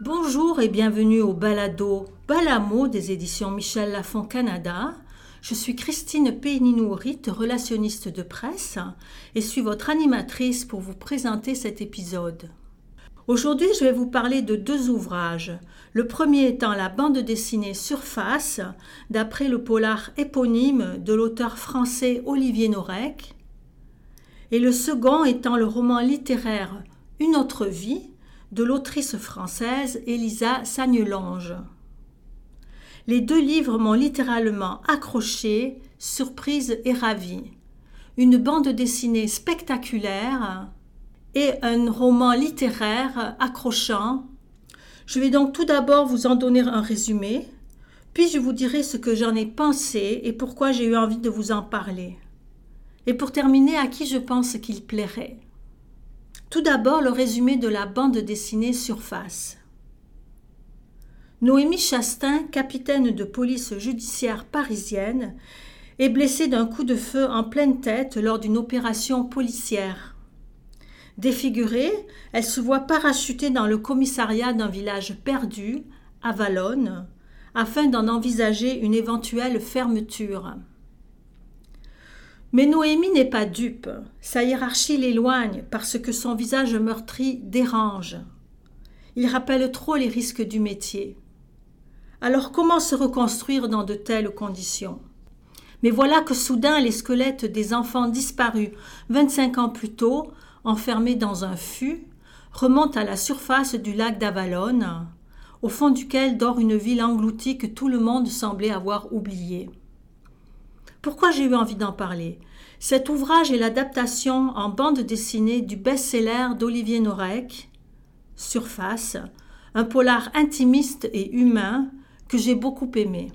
Bonjour et bienvenue au balado Balamo des éditions Michel Lafon Canada. Je suis Christine Péninourit, relationniste de presse, et suis votre animatrice pour vous présenter cet épisode. Aujourd'hui, je vais vous parler de deux ouvrages. Le premier étant la bande dessinée Surface, d'après le polar éponyme de l'auteur français Olivier Norek, et le second étant le roman littéraire Une autre vie, de l'autrice française Elisa Sagnelange. Les deux livres m'ont littéralement accroché, surprise et ravie. Une bande dessinée spectaculaire et un roman littéraire accrochant. Je vais donc tout d'abord vous en donner un résumé, puis je vous dirai ce que j'en ai pensé et pourquoi j'ai eu envie de vous en parler. Et pour terminer, à qui je pense qu'il plairait? Tout d'abord, le résumé de la bande dessinée Surface. Noémie Chastain, capitaine de police judiciaire parisienne, est blessée d'un coup de feu en pleine tête lors d'une opération policière. Défigurée, elle se voit parachutée dans le commissariat d'un village perdu, à Valonne, afin d'en envisager une éventuelle fermeture. Mais Noémie n'est pas dupe. Sa hiérarchie l'éloigne parce que son visage meurtri dérange. Il rappelle trop les risques du métier. Alors comment se reconstruire dans de telles conditions? Mais voilà que soudain les squelettes des enfants disparus 25 ans plus tôt, enfermés dans un fût, remontent à la surface du lac d'Avalon, au fond duquel dort une ville engloutie que tout le monde semblait avoir oubliée. Pourquoi j'ai eu envie d'en parler? Cet ouvrage est l'adaptation en bande dessinée du best-seller d'Olivier Norek, Surface, un polar intimiste et humain que j'ai beaucoup aimé.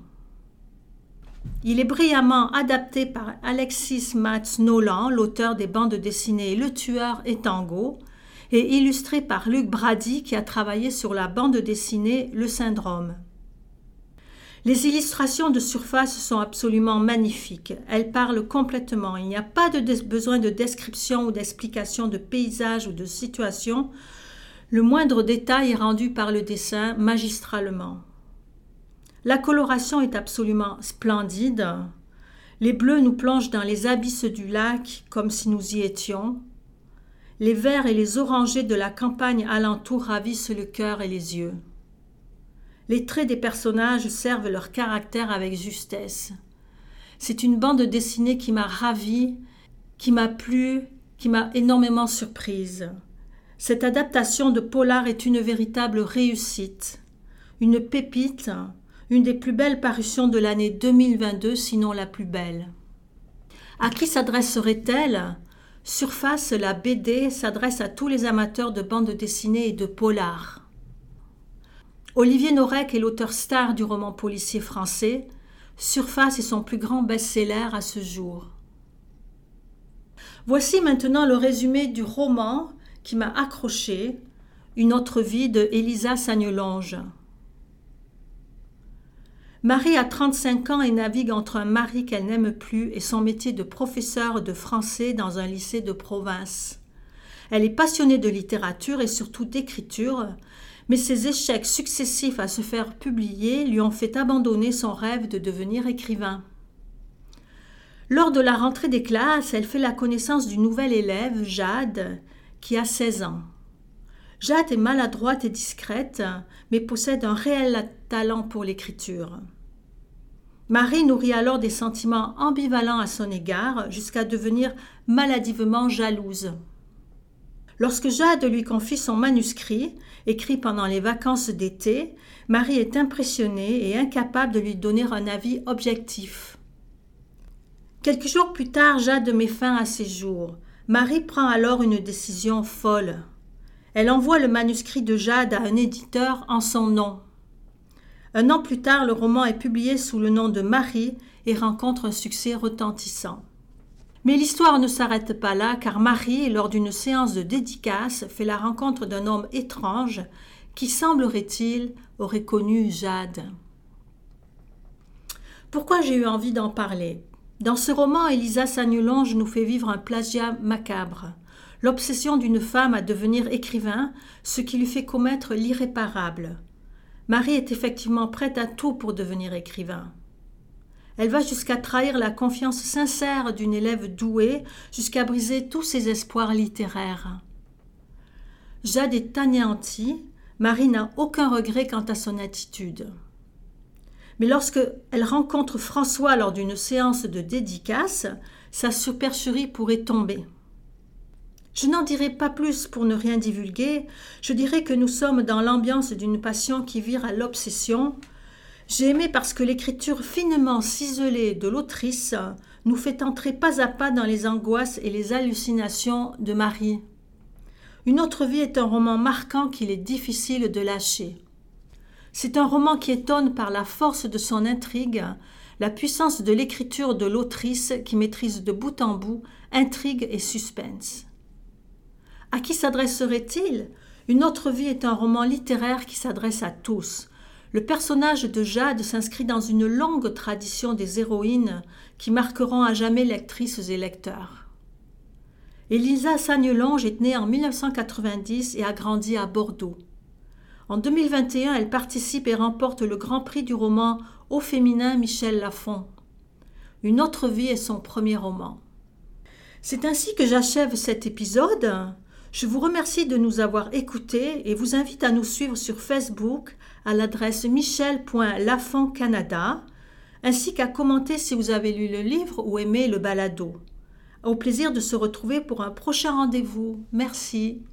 Il est brillamment adapté par Alexis Mats Nolan, l'auteur des bandes dessinées Le Tueur et Tango, et illustré par Luc Brady qui a travaillé sur la bande dessinée Le Syndrome. Les illustrations de surface sont absolument magnifiques. Elles parlent complètement. Il n'y a pas de besoin de description ou d'explication de paysage ou de situation. Le moindre détail est rendu par le dessin magistralement. La coloration est absolument splendide. Les bleus nous plongent dans les abysses du lac comme si nous y étions. Les verts et les orangés de la campagne alentour ravissent le cœur et les yeux. Les traits des personnages servent leur caractère avec justesse. C'est une bande dessinée qui m'a ravie, qui m'a plu, qui m'a énormément surprise. Cette adaptation de Polar est une véritable réussite, une pépite, une des plus belles parutions de l'année 2022, sinon la plus belle. À qui s'adresserait-elle? Surface, la BD s'adresse à tous les amateurs de bande dessinée et de polar. Olivier Norek est l'auteur star du roman policier français. Surface est son plus grand best-seller à ce jour. Voici maintenant le résumé du roman qui m'a accroché, Une autre vie de Elisa Sagnelonge. Marie a 35 ans et navigue entre un mari qu'elle n'aime plus et son métier de professeur de français dans un lycée de province. Elle est passionnée de littérature et surtout d'écriture, mais ses échecs successifs à se faire publier lui ont fait abandonner son rêve de devenir écrivain. Lors de la rentrée des classes, elle fait la connaissance d'une nouvelle élève, Jade, qui a 16 ans. Jade est maladroite et discrète, mais possède un réel talent pour l'écriture. Marie nourrit alors des sentiments ambivalents à son égard, jusqu'à devenir maladivement jalouse. Lorsque Jade lui confie son manuscrit, écrit pendant les vacances d'été, Marie est impressionnée et incapable de lui donner un avis objectif. Quelques jours plus tard, Jade met fin à ses jours. Marie prend alors une décision folle. Elle envoie le manuscrit de Jade à un éditeur en son nom. Un an plus tard, le roman est publié sous le nom de Marie et rencontre un succès retentissant. Mais l'histoire ne s'arrête pas là, car Marie, lors d'une séance de dédicace, fait la rencontre d'un homme étrange qui, semblerait-il, aurait connu Jade. Pourquoi j'ai eu envie d'en parler? Dans ce roman, Elisa Sagnelonge nous fait vivre un plagiat macabre. l'obsession d'une femme à devenir écrivain, ce qui lui fait commettre l'irréparable. Marie est effectivement prête à tout pour devenir écrivain. Elle va jusqu'à trahir la confiance sincère d'une élève douée, jusqu'à briser tous ses espoirs littéraires. Jade est anéantie, Marie n'a aucun regret quant à son attitude. Mais lorsque elle rencontre François lors d'une séance de dédicace, sa supercherie pourrait tomber. Je n'en dirai pas plus pour ne rien divulguer, je dirais que nous sommes dans l'ambiance d'une passion qui vire à l'obsession. J'ai aimé parce que l'écriture finement ciselée de l'autrice nous fait entrer pas à pas dans les angoisses et les hallucinations de Marie. Une autre vie est un roman marquant qu'il est difficile de lâcher. C'est un roman qui étonne par la force de son intrigue, la puissance de l'écriture de l'autrice qui maîtrise de bout en bout intrigue et suspense. À qui s'adresserait-il? Une autre vie est un roman littéraire qui s'adresse à tous. Le personnage de Jade s'inscrit dans une longue tradition des héroïnes qui marqueront à jamais lectrices et lecteurs. Elisa Sagnelonge est née en 1990 et a grandi à Bordeaux. En 2021, elle participe et remporte le Grand Prix du roman Au féminin Michel Lafon. Une autre vie est son premier roman. C'est ainsi que j'achève cet épisode. Je vous remercie de nous avoir écoutés et vous invite à nous suivre sur Facebook à l'adresse michel.lafoncanada, ainsi qu'à commenter si vous avez lu le livre ou aimé le balado. Au plaisir de se retrouver pour un prochain rendez-vous. Merci.